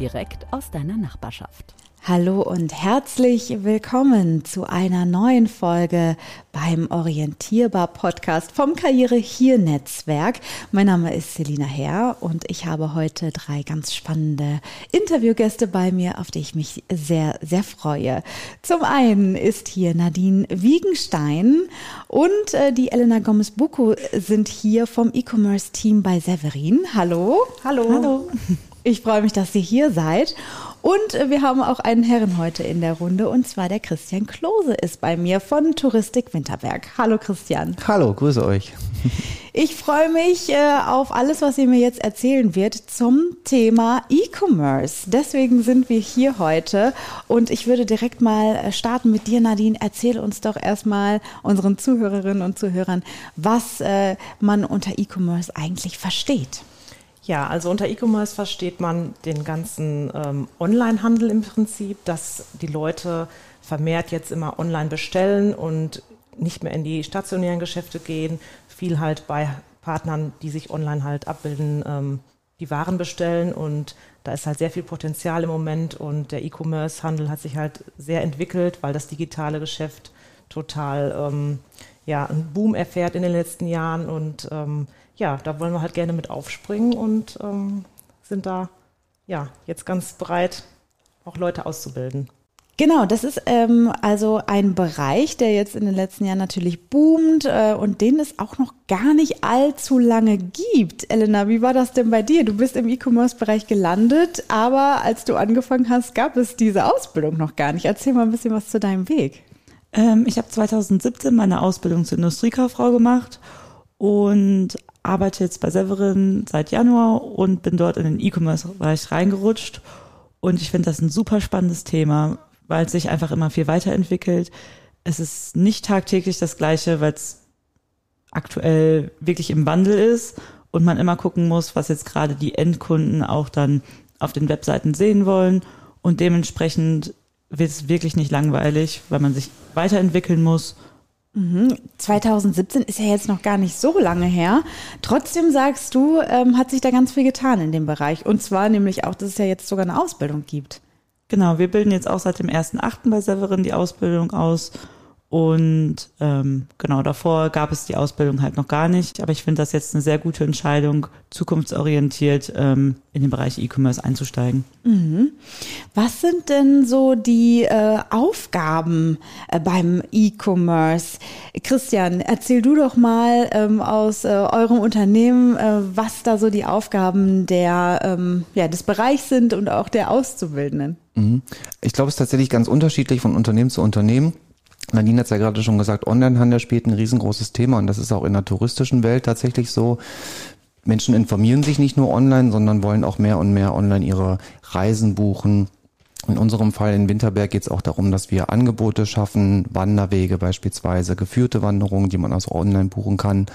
direkt aus deiner Nachbarschaft. Hallo und herzlich willkommen zu einer neuen Folge beim Orientierbar Podcast vom Karriere hier Netzwerk. Mein Name ist Selina Herr und ich habe heute drei ganz spannende Interviewgäste bei mir, auf die ich mich sehr, sehr freue. Zum einen ist hier Nadine Wiegenstein und äh, die Elena Gomez-Bucco sind hier vom E-Commerce Team bei Severin. Hallo. Hallo. Hallo. Ich freue mich, dass ihr hier seid. Und äh, wir haben auch einen Herren heute in der Runde, und zwar der Christian Klose ist bei mir von Touristik Winterberg. Hallo Christian. Hallo, grüße euch. Ich freue mich äh, auf alles, was ihr mir jetzt erzählen wird zum Thema E-Commerce. Deswegen sind wir hier heute und ich würde direkt mal äh, starten mit dir, Nadine. Erzähl uns doch erstmal unseren Zuhörerinnen und Zuhörern, was man unter E-Commerce eigentlich versteht. Ja, also unter E-Commerce versteht man den ganzen ähm, Online-Handel im Prinzip, dass die Leute vermehrt jetzt immer online bestellen und nicht mehr in die stationären Geschäfte gehen, viel halt bei Partnern, die sich online halt abbilden, ähm, die Waren bestellen. Und da ist halt sehr viel Potenzial im Moment. Und der E-Commerce-Handel hat sich halt sehr entwickelt, weil das digitale Geschäft total ähm, ja, einen Boom erfährt in den letzten Jahren. Und ähm, ja, da wollen wir halt gerne mit aufspringen und ähm, sind da ja jetzt ganz bereit, auch Leute auszubilden. Genau, das ist ähm, also ein Bereich, der jetzt in den letzten Jahren natürlich boomt äh, und den es auch noch gar nicht allzu lange gibt. Elena, wie war das denn bei dir? Du bist im E-Commerce-Bereich gelandet, aber als du angefangen hast, gab es diese Ausbildung noch gar nicht. Erzähl mal ein bisschen was zu deinem Weg. Ähm, ich habe 2017 meine Ausbildung zur Industriekauffrau gemacht und arbeite jetzt bei Severin seit Januar und bin dort in den E-Commerce-Bereich reingerutscht. Und ich finde das ein super spannendes Thema, weil es sich einfach immer viel weiterentwickelt. Es ist nicht tagtäglich das Gleiche, weil es aktuell wirklich im Wandel ist und man immer gucken muss, was jetzt gerade die Endkunden auch dann auf den Webseiten sehen wollen. Und dementsprechend wird es wirklich nicht langweilig, weil man sich weiterentwickeln muss 2017 mhm. ist ja jetzt noch gar nicht so lange her. Trotzdem sagst du, ähm, hat sich da ganz viel getan in dem Bereich. Und zwar nämlich auch, dass es ja jetzt sogar eine Ausbildung gibt. Genau, wir bilden jetzt auch seit dem 1.8. bei Severin die Ausbildung aus und ähm, genau, davor gab es die Ausbildung halt noch gar nicht. Aber ich finde das jetzt eine sehr gute Entscheidung, zukunftsorientiert ähm, in den Bereich E-Commerce einzusteigen. Mhm. Was sind denn so die äh, Aufgaben äh, beim E-Commerce? Christian, erzähl du doch mal ähm, aus äh, eurem Unternehmen, äh, was da so die Aufgaben der, ähm, ja, des Bereichs sind und auch der Auszubildenden. Mhm. Ich glaube, es ist tatsächlich ganz unterschiedlich von Unternehmen zu Unternehmen. Nadine hat es ja gerade schon gesagt, Onlinehandel spielt ein riesengroßes Thema und das ist auch in der touristischen Welt tatsächlich so. Menschen informieren sich nicht nur online, sondern wollen auch mehr und mehr online ihre Reisen buchen. In unserem Fall in Winterberg geht es auch darum, dass wir Angebote schaffen, Wanderwege beispielsweise, geführte Wanderungen, die man also online buchen kann.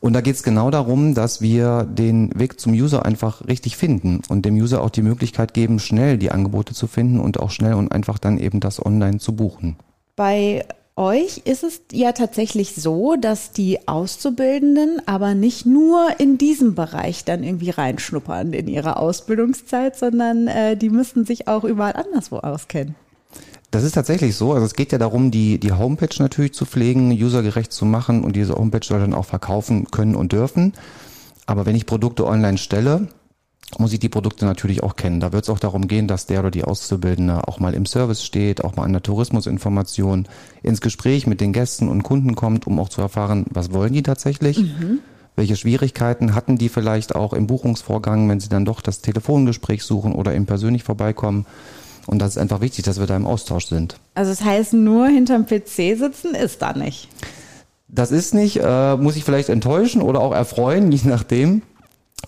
Und da geht es genau darum, dass wir den Weg zum User einfach richtig finden und dem User auch die Möglichkeit geben, schnell die Angebote zu finden und auch schnell und einfach dann eben das online zu buchen. Bei euch ist es ja tatsächlich so, dass die Auszubildenden aber nicht nur in diesem Bereich dann irgendwie reinschnuppern in ihrer Ausbildungszeit, sondern äh, die müssen sich auch überall anderswo auskennen. Das ist tatsächlich so. Also es geht ja darum, die, die Homepage natürlich zu pflegen, usergerecht zu machen und diese Homepage soll dann auch verkaufen können und dürfen. Aber wenn ich Produkte online stelle, muss ich die Produkte natürlich auch kennen. Da wird es auch darum gehen, dass der oder die Auszubildende auch mal im Service steht, auch mal an der Tourismusinformation ins Gespräch mit den Gästen und Kunden kommt, um auch zu erfahren, was wollen die tatsächlich. Mhm. Welche Schwierigkeiten hatten die vielleicht auch im Buchungsvorgang, wenn sie dann doch das Telefongespräch suchen oder eben persönlich vorbeikommen? Und das ist einfach wichtig, dass wir da im Austausch sind. Also das heißt, nur hinterm PC sitzen ist da nicht. Das ist nicht, äh, muss ich vielleicht enttäuschen oder auch erfreuen, je nachdem.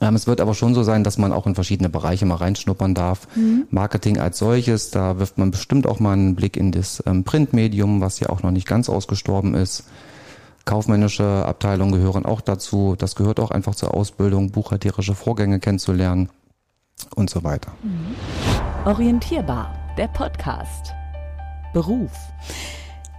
Ähm, es wird aber schon so sein, dass man auch in verschiedene Bereiche mal reinschnuppern darf. Mhm. Marketing als solches, da wirft man bestimmt auch mal einen Blick in das ähm, Printmedium, was ja auch noch nicht ganz ausgestorben ist. Kaufmännische Abteilungen gehören auch dazu. Das gehört auch einfach zur Ausbildung, buchhalterische Vorgänge kennenzulernen und so weiter. Mhm. Orientierbar, der Podcast. Beruf.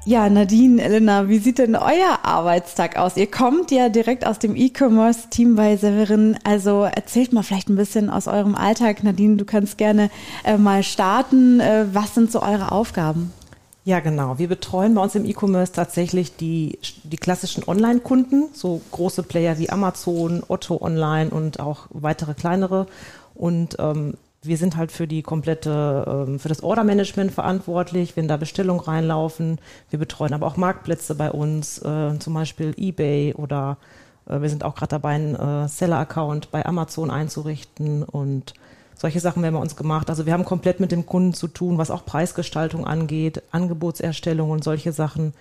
Ja, Nadine, Elena, wie sieht denn euer Arbeitstag aus? Ihr kommt ja direkt aus dem E-Commerce-Team bei Severin. Also erzählt mal vielleicht ein bisschen aus eurem Alltag. Nadine, du kannst gerne äh, mal starten. Äh, was sind so eure Aufgaben? Ja, genau. Wir betreuen bei uns im E-Commerce tatsächlich die, die klassischen Online-Kunden, so große Player wie Amazon, Otto Online und auch weitere kleinere. Und ähm, wir sind halt für die komplette, ähm, für das Ordermanagement verantwortlich, wenn da Bestellungen reinlaufen. Wir betreuen aber auch Marktplätze bei uns, äh, zum Beispiel eBay oder äh, wir sind auch gerade dabei, einen äh, Seller-Account bei Amazon einzurichten und solche Sachen werden bei uns gemacht. Also wir haben komplett mit dem Kunden zu tun, was auch Preisgestaltung angeht, Angebotserstellung und solche Sachen.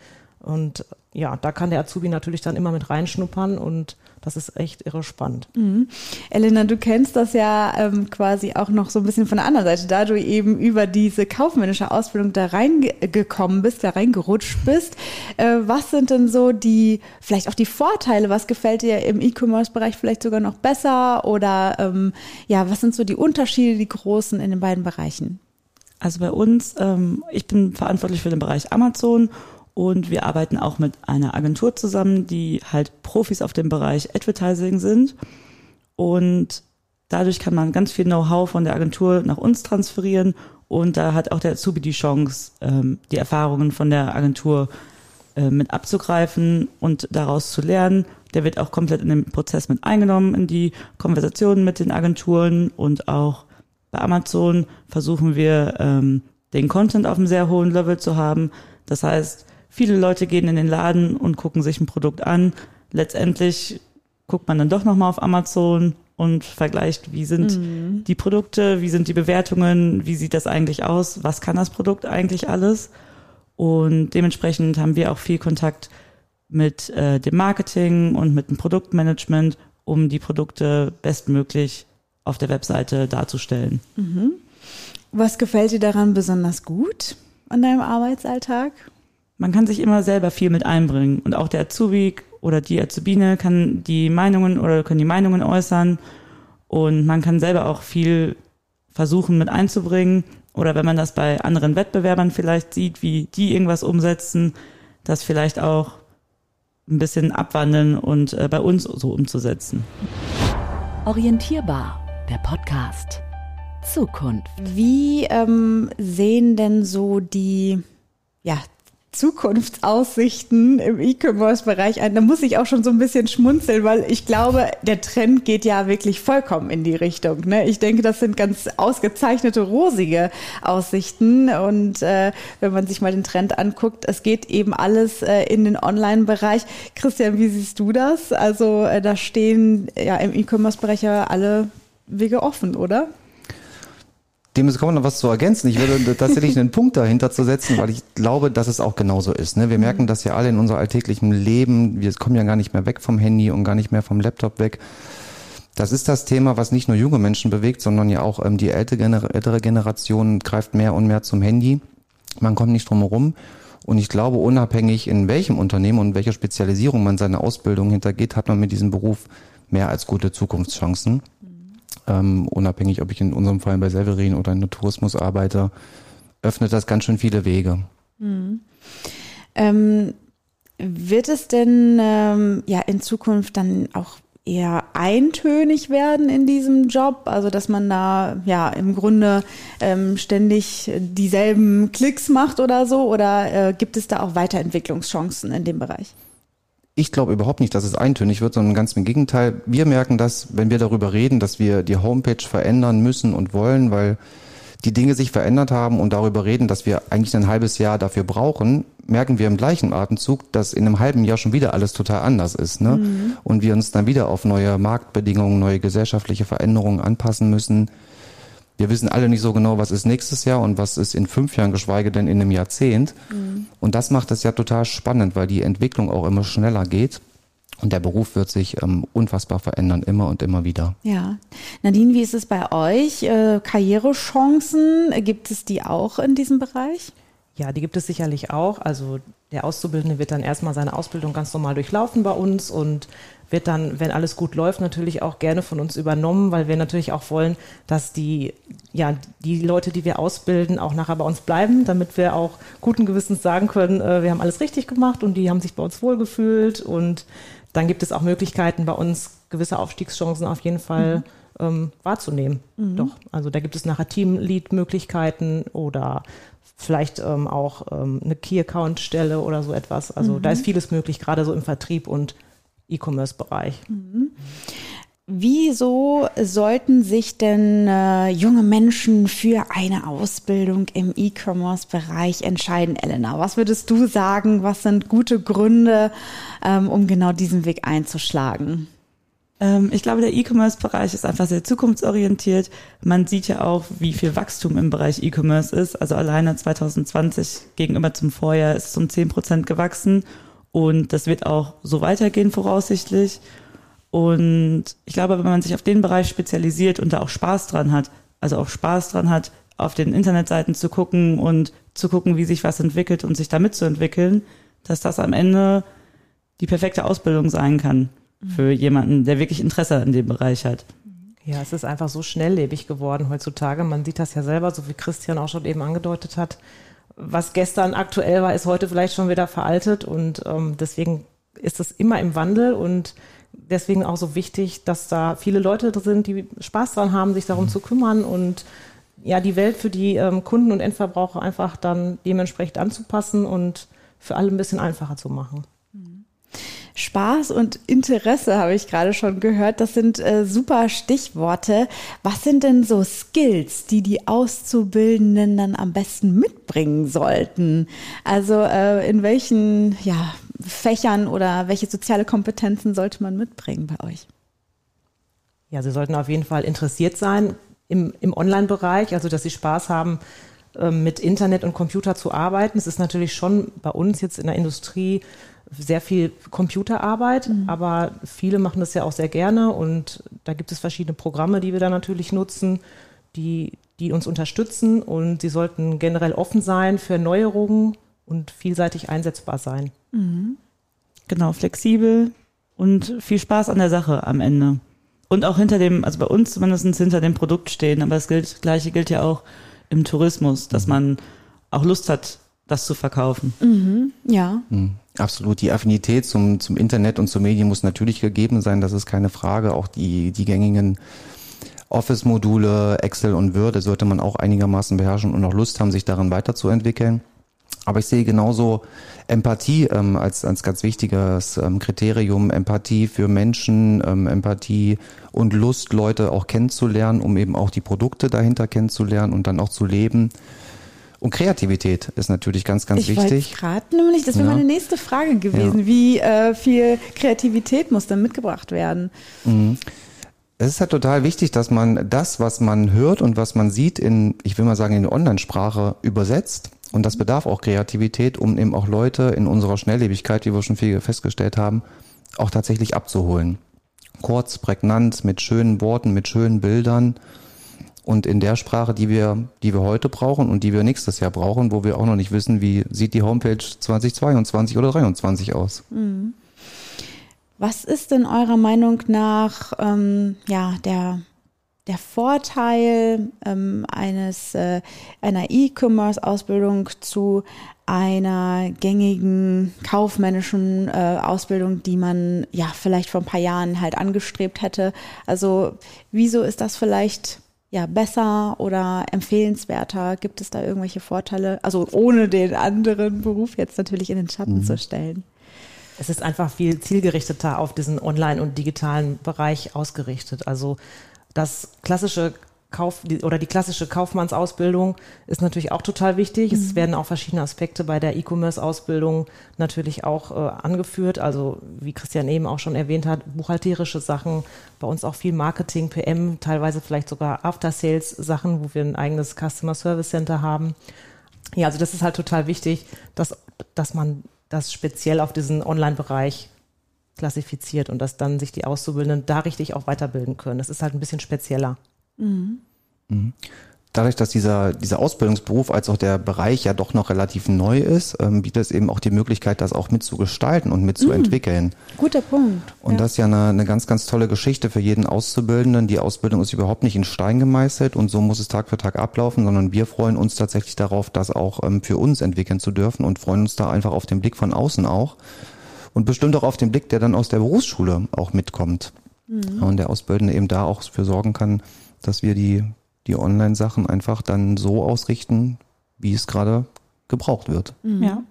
Und ja, da kann der Azubi natürlich dann immer mit reinschnuppern und das ist echt irre spannend. Mhm. Elena, du kennst das ja ähm, quasi auch noch so ein bisschen von der anderen Seite, da du eben über diese kaufmännische Ausbildung da reingekommen bist, da reingerutscht bist. Äh, was sind denn so die, vielleicht auch die Vorteile? Was gefällt dir im E-Commerce-Bereich vielleicht sogar noch besser? Oder ähm, ja, was sind so die Unterschiede, die großen in den beiden Bereichen? Also bei uns, ähm, ich bin verantwortlich für den Bereich Amazon und wir arbeiten auch mit einer Agentur zusammen, die halt Profis auf dem Bereich Advertising sind. Und dadurch kann man ganz viel Know-how von der Agentur nach uns transferieren. Und da hat auch der Azubi die Chance, ähm, die Erfahrungen von der Agentur äh, mit abzugreifen und daraus zu lernen. Der wird auch komplett in den Prozess mit eingenommen, in die Konversationen mit den Agenturen und auch bei Amazon versuchen wir, ähm, den Content auf einem sehr hohen Level zu haben. Das heißt, Viele Leute gehen in den Laden und gucken sich ein Produkt an. Letztendlich guckt man dann doch nochmal auf Amazon und vergleicht, wie sind mhm. die Produkte, wie sind die Bewertungen, wie sieht das eigentlich aus, was kann das Produkt eigentlich alles. Und dementsprechend haben wir auch viel Kontakt mit äh, dem Marketing und mit dem Produktmanagement, um die Produkte bestmöglich auf der Webseite darzustellen. Mhm. Was gefällt dir daran besonders gut an deinem Arbeitsalltag? Man kann sich immer selber viel mit einbringen. Und auch der Azubi oder die Azubine kann die Meinungen oder können die Meinungen äußern. Und man kann selber auch viel versuchen mit einzubringen. Oder wenn man das bei anderen Wettbewerbern vielleicht sieht, wie die irgendwas umsetzen, das vielleicht auch ein bisschen abwandeln und äh, bei uns so umzusetzen. Orientierbar, der Podcast. Zukunft. Wie ähm, sehen denn so die ja, Zukunftsaussichten im E-Commerce-Bereich ein. Da muss ich auch schon so ein bisschen schmunzeln, weil ich glaube, der Trend geht ja wirklich vollkommen in die Richtung. Ne? Ich denke, das sind ganz ausgezeichnete, rosige Aussichten. Und äh, wenn man sich mal den Trend anguckt, es geht eben alles äh, in den Online-Bereich. Christian, wie siehst du das? Also äh, da stehen ja im E-Commerce-Bereich ja alle Wege offen, oder? Dem ist kaum noch was zu ergänzen. Ich würde tatsächlich einen Punkt dahinter zu setzen, weil ich glaube, dass es auch genauso ist. Ne? Wir merken das ja alle in unser alltäglichen Leben. Wir kommen ja gar nicht mehr weg vom Handy und gar nicht mehr vom Laptop weg. Das ist das Thema, was nicht nur junge Menschen bewegt, sondern ja auch ähm, die ältere, ältere Generation greift mehr und mehr zum Handy. Man kommt nicht drum herum. Und ich glaube, unabhängig in welchem Unternehmen und welcher Spezialisierung man seine Ausbildung hintergeht, hat man mit diesem Beruf mehr als gute Zukunftschancen ähm, unabhängig, ob ich in unserem Fall bei Severin oder in der Tourismus arbeite, öffnet das ganz schön viele Wege. Mhm. Ähm, wird es denn ähm, ja in Zukunft dann auch eher eintönig werden in diesem Job, also dass man da ja im Grunde ähm, ständig dieselben Klicks macht oder so, oder äh, gibt es da auch Weiterentwicklungschancen in dem Bereich? Ich glaube überhaupt nicht, dass es eintönig wird, sondern ganz im Gegenteil. Wir merken das, wenn wir darüber reden, dass wir die Homepage verändern müssen und wollen, weil die Dinge sich verändert haben und darüber reden, dass wir eigentlich ein halbes Jahr dafür brauchen, merken wir im gleichen Atemzug, dass in einem halben Jahr schon wieder alles total anders ist. Ne? Mhm. Und wir uns dann wieder auf neue Marktbedingungen, neue gesellschaftliche Veränderungen anpassen müssen wir wissen alle nicht so genau, was ist nächstes Jahr und was ist in fünf Jahren, geschweige denn in einem Jahrzehnt. Mhm. Und das macht es ja total spannend, weil die Entwicklung auch immer schneller geht. Und der Beruf wird sich ähm, unfassbar verändern, immer und immer wieder. Ja. Nadine, wie ist es bei euch? Äh, Karrierechancen, gibt es die auch in diesem Bereich? Ja, die gibt es sicherlich auch. Also der Auszubildende wird dann erstmal seine Ausbildung ganz normal durchlaufen bei uns und wird dann, wenn alles gut läuft, natürlich auch gerne von uns übernommen, weil wir natürlich auch wollen, dass die, ja, die Leute, die wir ausbilden, auch nachher bei uns bleiben, damit wir auch guten Gewissens sagen können, äh, wir haben alles richtig gemacht und die haben sich bei uns wohlgefühlt und dann gibt es auch Möglichkeiten bei uns, gewisse Aufstiegschancen auf jeden Fall mhm. Ähm, wahrzunehmen. Mhm. Doch, also da gibt es nachher Teamlead-Möglichkeiten oder vielleicht ähm, auch ähm, eine Key-Account-Stelle oder so etwas. Also mhm. da ist vieles möglich, gerade so im Vertrieb und E-Commerce-Bereich. Mhm. Wieso sollten sich denn äh, junge Menschen für eine Ausbildung im E-Commerce-Bereich entscheiden, Elena? Was würdest du sagen? Was sind gute Gründe, ähm, um genau diesen Weg einzuschlagen? Ähm, ich glaube, der E-Commerce-Bereich ist einfach sehr zukunftsorientiert. Man sieht ja auch, wie viel Wachstum im Bereich E-Commerce ist. Also alleine 2020 gegenüber zum Vorjahr ist es um 10 Prozent gewachsen. Und das wird auch so weitergehen voraussichtlich. Und ich glaube, wenn man sich auf den Bereich spezialisiert und da auch Spaß dran hat, also auch Spaß dran hat, auf den Internetseiten zu gucken und zu gucken, wie sich was entwickelt und sich da mitzuentwickeln, dass das am Ende die perfekte Ausbildung sein kann für jemanden, der wirklich Interesse an dem Bereich hat. Ja, es ist einfach so schnelllebig geworden heutzutage. Man sieht das ja selber, so wie Christian auch schon eben angedeutet hat. Was gestern aktuell war, ist heute vielleicht schon wieder veraltet und ähm, deswegen ist es immer im Wandel und deswegen auch so wichtig, dass da viele Leute sind, die Spaß dran haben, sich darum zu kümmern und ja, die Welt für die ähm, Kunden und Endverbraucher einfach dann dementsprechend anzupassen und für alle ein bisschen einfacher zu machen. Spaß und Interesse habe ich gerade schon gehört. Das sind äh, super Stichworte. Was sind denn so Skills, die die Auszubildenden dann am besten mitbringen sollten? Also äh, in welchen ja, Fächern oder welche soziale Kompetenzen sollte man mitbringen bei euch? Ja, sie sollten auf jeden Fall interessiert sein im, im Online-Bereich, also dass sie Spaß haben, mit Internet und Computer zu arbeiten. Es ist natürlich schon bei uns jetzt in der Industrie sehr viel Computerarbeit, mhm. aber viele machen das ja auch sehr gerne und da gibt es verschiedene Programme, die wir da natürlich nutzen, die, die uns unterstützen und sie sollten generell offen sein für Neuerungen und vielseitig einsetzbar sein. Mhm. Genau, flexibel und viel Spaß an der Sache am Ende. Und auch hinter dem, also bei uns zumindest hinter dem Produkt stehen, aber das gilt, gleiche gilt ja auch im Tourismus, dass mhm. man auch Lust hat, das zu verkaufen. Mhm, ja. Mhm. Absolut. Die Affinität zum, zum Internet und zu Medien muss natürlich gegeben sein. Das ist keine Frage. Auch die, die gängigen Office-Module, Excel und Word, sollte man auch einigermaßen beherrschen und auch Lust haben, sich darin weiterzuentwickeln. Aber ich sehe genauso Empathie ähm, als, als ganz wichtiges ähm, Kriterium. Empathie für Menschen, ähm, Empathie und Lust, Leute auch kennenzulernen, um eben auch die Produkte dahinter kennenzulernen und dann auch zu leben. Und Kreativität ist natürlich ganz, ganz ich wichtig. gerade nämlich, das wäre ja. meine nächste Frage gewesen. Ja. Wie äh, viel Kreativität muss dann mitgebracht werden? Mhm. Es ist halt total wichtig, dass man das, was man hört und was man sieht, in, ich will mal sagen, in Online-Sprache übersetzt. Und das bedarf auch Kreativität, um eben auch Leute in unserer Schnelllebigkeit, wie wir schon viel festgestellt haben, auch tatsächlich abzuholen. Kurz, prägnant, mit schönen Worten, mit schönen Bildern und in der Sprache, die wir, die wir heute brauchen und die wir nächstes Jahr brauchen, wo wir auch noch nicht wissen, wie sieht die Homepage 2022 oder 2023 aus. Mhm. Was ist denn eurer Meinung nach ähm, ja der der Vorteil ähm, eines äh, einer E-Commerce-Ausbildung zu einer gängigen kaufmännischen äh, Ausbildung, die man ja vielleicht vor ein paar Jahren halt angestrebt hätte. Also wieso ist das vielleicht ja, besser oder empfehlenswerter? Gibt es da irgendwelche Vorteile? Also ohne den anderen Beruf jetzt natürlich in den Schatten mhm. zu stellen. Es ist einfach viel zielgerichteter auf diesen online- und digitalen Bereich ausgerichtet. Also das klassische Kauf oder die klassische Kaufmannsausbildung ist natürlich auch total wichtig. Mhm. Es werden auch verschiedene Aspekte bei der E-Commerce-Ausbildung natürlich auch äh, angeführt. Also wie Christian eben auch schon erwähnt hat, buchhalterische Sachen, bei uns auch viel Marketing, PM, teilweise vielleicht sogar After-Sales-Sachen, wo wir ein eigenes Customer Service Center haben. Ja, also das ist halt total wichtig, dass, dass man das speziell auf diesen Online-Bereich klassifiziert und dass dann sich die Auszubildenden da richtig auch weiterbilden können. Das ist halt ein bisschen spezieller. Mhm. Dadurch, dass dieser, dieser Ausbildungsberuf als auch der Bereich ja doch noch relativ neu ist, ähm, bietet es eben auch die Möglichkeit, das auch mitzugestalten und mitzuentwickeln. Mhm. Guter Punkt. Und ja. das ist ja eine, eine ganz, ganz tolle Geschichte für jeden Auszubildenden. Die Ausbildung ist überhaupt nicht in Stein gemeißelt und so muss es Tag für Tag ablaufen, sondern wir freuen uns tatsächlich darauf, das auch ähm, für uns entwickeln zu dürfen und freuen uns da einfach auf den Blick von außen auch und bestimmt auch auf den Blick, der dann aus der Berufsschule auch mitkommt. Mhm. Und der Ausbildende eben da auch für sorgen kann, dass wir die die Online-Sachen einfach dann so ausrichten, wie es gerade gebraucht wird. Mhm. Ja.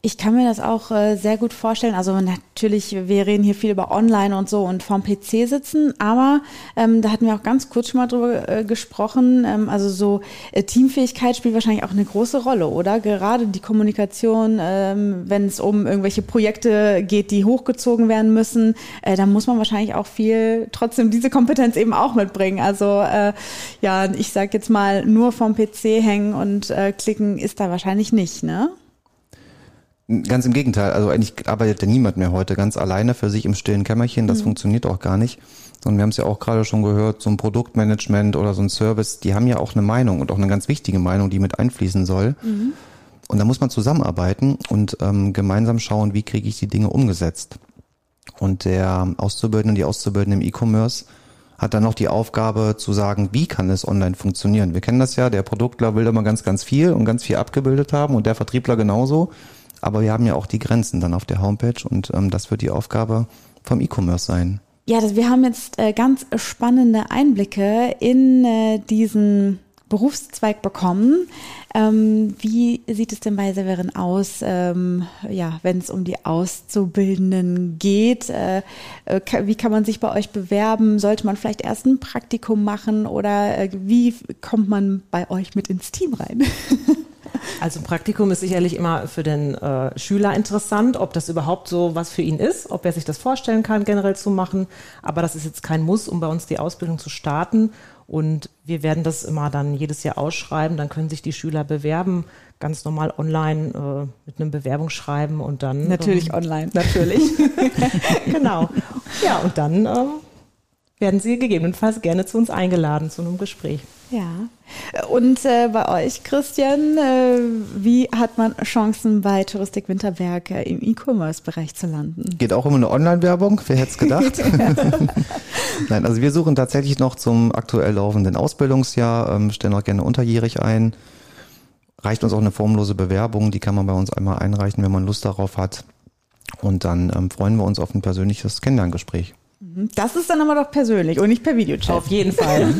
Ich kann mir das auch äh, sehr gut vorstellen. Also natürlich, wir reden hier viel über Online und so und vorm PC sitzen, aber ähm, da hatten wir auch ganz kurz schon mal drüber äh, gesprochen. Ähm, also so äh, Teamfähigkeit spielt wahrscheinlich auch eine große Rolle, oder? Gerade die Kommunikation, ähm, wenn es um irgendwelche Projekte geht, die hochgezogen werden müssen, äh, dann muss man wahrscheinlich auch viel trotzdem diese Kompetenz eben auch mitbringen. Also äh, ja, ich sag jetzt mal, nur vorm PC hängen und äh, klicken ist da wahrscheinlich nicht, ne? Ganz im Gegenteil. Also eigentlich arbeitet ja niemand mehr heute ganz alleine für sich im stillen Kämmerchen. Das mhm. funktioniert auch gar nicht. Sondern wir haben es ja auch gerade schon gehört, so ein Produktmanagement oder so ein Service, die haben ja auch eine Meinung und auch eine ganz wichtige Meinung, die mit einfließen soll. Mhm. Und da muss man zusammenarbeiten und ähm, gemeinsam schauen, wie kriege ich die Dinge umgesetzt. Und der Auszubildende, die Auszubildende im E-Commerce hat dann noch die Aufgabe zu sagen, wie kann es online funktionieren. Wir kennen das ja, der Produktler will immer ganz, ganz viel und ganz viel abgebildet haben und der Vertriebler genauso. Aber wir haben ja auch die Grenzen dann auf der Homepage und ähm, das wird die Aufgabe vom E-Commerce sein. Ja, das, wir haben jetzt äh, ganz spannende Einblicke in äh, diesen Berufszweig bekommen. Ähm, wie sieht es denn bei Severin aus, ähm, ja, wenn es um die Auszubildenden geht? Äh, äh, wie kann man sich bei euch bewerben? Sollte man vielleicht erst ein Praktikum machen oder äh, wie kommt man bei euch mit ins Team rein? Also ein Praktikum ist sicherlich immer für den äh, Schüler interessant, ob das überhaupt so was für ihn ist, ob er sich das vorstellen kann, generell zu machen. Aber das ist jetzt kein Muss, um bei uns die Ausbildung zu starten. Und wir werden das immer dann jedes Jahr ausschreiben. Dann können sich die Schüler bewerben, ganz normal online äh, mit einem Bewerbungsschreiben und dann. Natürlich ähm, online. Natürlich. genau. Ja, und dann ähm, werden Sie gegebenenfalls gerne zu uns eingeladen zu einem Gespräch. Ja. Und äh, bei euch, Christian, äh, wie hat man Chancen bei Touristik Winterberg äh, im E-Commerce-Bereich zu landen? Geht auch um eine Online-Werbung, wer hätte es gedacht? Nein, also wir suchen tatsächlich noch zum aktuell laufenden Ausbildungsjahr, ähm, stellen auch gerne unterjährig ein. Reicht uns auch eine formlose Bewerbung, die kann man bei uns einmal einreichen, wenn man Lust darauf hat. Und dann ähm, freuen wir uns auf ein persönliches Kennenlerngespräch. Mhm. Das ist dann aber doch persönlich und nicht per Videochat. Auf jeden Fall.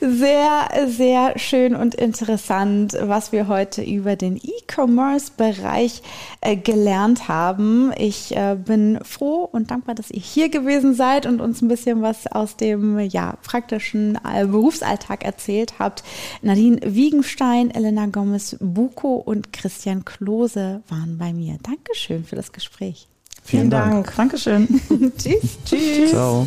sehr, sehr schön und interessant, was wir heute über den E-Commerce-Bereich äh, gelernt haben. Ich äh, bin froh und dankbar, dass ihr hier gewesen seid und uns ein bisschen was aus dem ja, praktischen äh, Berufsalltag erzählt habt. Nadine Wiegenstein, Elena Gomez-Buko und Christian Klose waren bei mir. Dankeschön für das Gespräch. Vielen, Dank. Dank. Dankeschön. Tschüss. Tschüss. Ciao.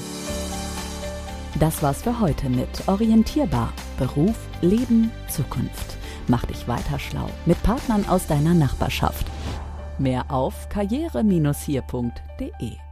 Das war's für heute mit Orientierbar. Beruf, Leben, Zukunft. Mach dich weiter schlau mit Partnern aus deiner Nachbarschaft. Mehr auf karriere-hier.de